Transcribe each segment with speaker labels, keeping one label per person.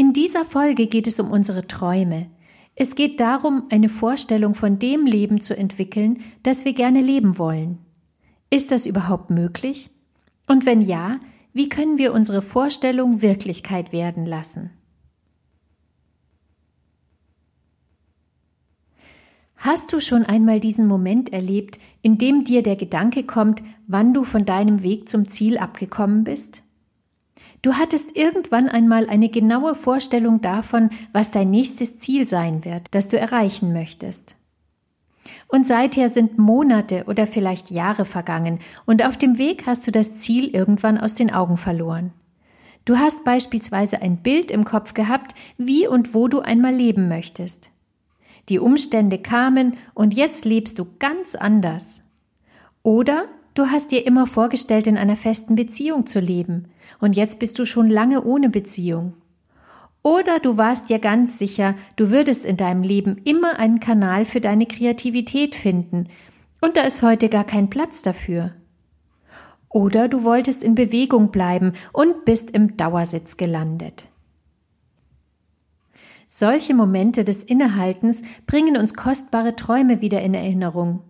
Speaker 1: In dieser Folge geht es um unsere Träume. Es geht darum, eine Vorstellung von dem Leben zu entwickeln, das wir gerne leben wollen. Ist das überhaupt möglich? Und wenn ja, wie können wir unsere Vorstellung Wirklichkeit werden lassen? Hast du schon einmal diesen Moment erlebt, in dem dir der Gedanke kommt, wann du von deinem Weg zum Ziel abgekommen bist? Du hattest irgendwann einmal eine genaue Vorstellung davon, was dein nächstes Ziel sein wird, das du erreichen möchtest. Und seither sind Monate oder vielleicht Jahre vergangen, und auf dem Weg hast du das Ziel irgendwann aus den Augen verloren. Du hast beispielsweise ein Bild im Kopf gehabt, wie und wo du einmal leben möchtest. Die Umstände kamen und jetzt lebst du ganz anders. Oder du hast dir immer vorgestellt, in einer festen Beziehung zu leben, und jetzt bist du schon lange ohne Beziehung. Oder du warst dir ganz sicher, du würdest in deinem Leben immer einen Kanal für deine Kreativität finden, und da ist heute gar kein Platz dafür. Oder du wolltest in Bewegung bleiben und bist im Dauersitz gelandet. Solche Momente des Innehaltens bringen uns kostbare Träume wieder in Erinnerung.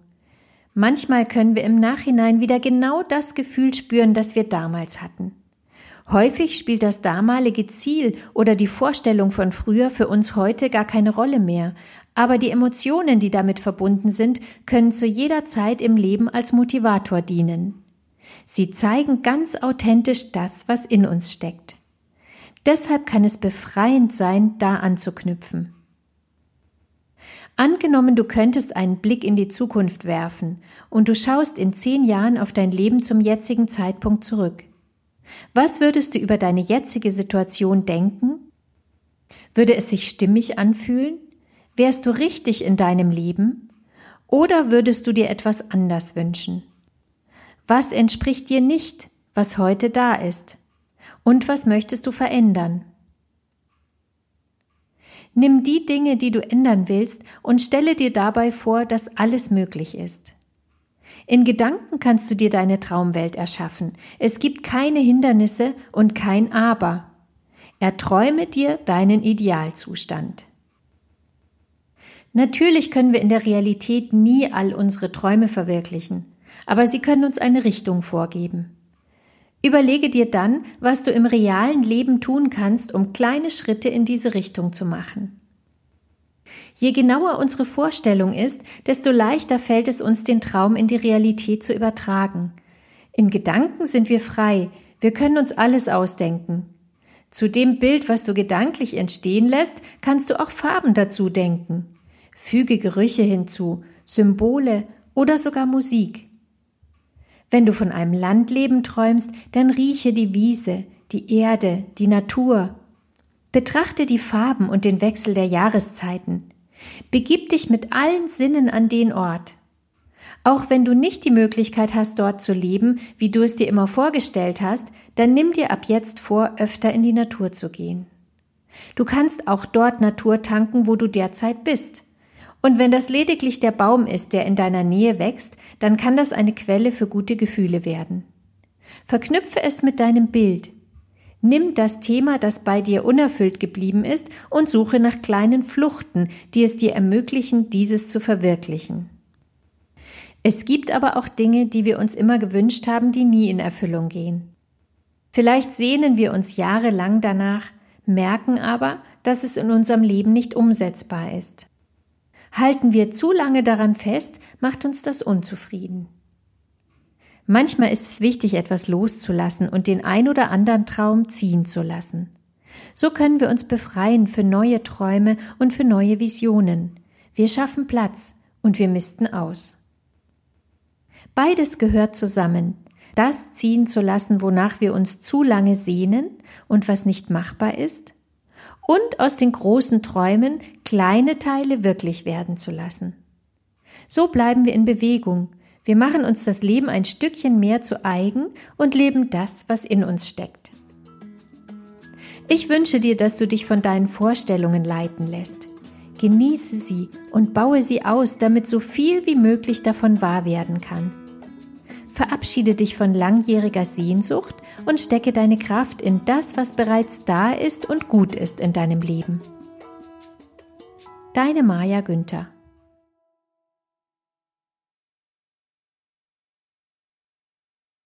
Speaker 1: Manchmal können wir im Nachhinein wieder genau das Gefühl spüren, das wir damals hatten. Häufig spielt das damalige Ziel oder die Vorstellung von früher für uns heute gar keine Rolle mehr, aber die Emotionen, die damit verbunden sind, können zu jeder Zeit im Leben als Motivator dienen. Sie zeigen ganz authentisch das, was in uns steckt. Deshalb kann es befreiend sein, da anzuknüpfen. Angenommen, du könntest einen Blick in die Zukunft werfen und du schaust in zehn Jahren auf dein Leben zum jetzigen Zeitpunkt zurück. Was würdest du über deine jetzige Situation denken? Würde es sich stimmig anfühlen? Wärst du richtig in deinem Leben? Oder würdest du dir etwas anders wünschen? Was entspricht dir nicht, was heute da ist? Und was möchtest du verändern? Nimm die Dinge, die du ändern willst, und stelle dir dabei vor, dass alles möglich ist. In Gedanken kannst du dir deine Traumwelt erschaffen. Es gibt keine Hindernisse und kein Aber. Erträume dir deinen Idealzustand. Natürlich können wir in der Realität nie all unsere Träume verwirklichen, aber sie können uns eine Richtung vorgeben. Überlege dir dann, was du im realen Leben tun kannst, um kleine Schritte in diese Richtung zu machen. Je genauer unsere Vorstellung ist, desto leichter fällt es uns, den Traum in die Realität zu übertragen. In Gedanken sind wir frei, wir können uns alles ausdenken. Zu dem Bild, was du gedanklich entstehen lässt, kannst du auch Farben dazu denken. Füge Gerüche hinzu, Symbole oder sogar Musik. Wenn du von einem Landleben träumst, dann rieche die Wiese, die Erde, die Natur. Betrachte die Farben und den Wechsel der Jahreszeiten. Begib dich mit allen Sinnen an den Ort. Auch wenn du nicht die Möglichkeit hast, dort zu leben, wie du es dir immer vorgestellt hast, dann nimm dir ab jetzt vor, öfter in die Natur zu gehen. Du kannst auch dort Natur tanken, wo du derzeit bist. Und wenn das lediglich der Baum ist, der in deiner Nähe wächst, dann kann das eine Quelle für gute Gefühle werden. Verknüpfe es mit deinem Bild, Nimm das Thema, das bei dir unerfüllt geblieben ist, und suche nach kleinen Fluchten, die es dir ermöglichen, dieses zu verwirklichen. Es gibt aber auch Dinge, die wir uns immer gewünscht haben, die nie in Erfüllung gehen. Vielleicht sehnen wir uns jahrelang danach, merken aber, dass es in unserem Leben nicht umsetzbar ist. Halten wir zu lange daran fest, macht uns das unzufrieden. Manchmal ist es wichtig, etwas loszulassen und den ein oder anderen Traum ziehen zu lassen. So können wir uns befreien für neue Träume und für neue Visionen. Wir schaffen Platz und wir missten aus. Beides gehört zusammen. Das ziehen zu lassen, wonach wir uns zu lange sehnen und was nicht machbar ist, und aus den großen Träumen kleine Teile wirklich werden zu lassen. So bleiben wir in Bewegung. Wir machen uns das Leben ein Stückchen mehr zu eigen und leben das, was in uns steckt. Ich wünsche dir, dass du dich von deinen Vorstellungen leiten lässt. Genieße sie und baue sie aus, damit so viel wie möglich davon wahr werden kann. Verabschiede dich von langjähriger Sehnsucht und stecke deine Kraft in das, was bereits da ist und gut ist in deinem Leben. Deine Maja Günther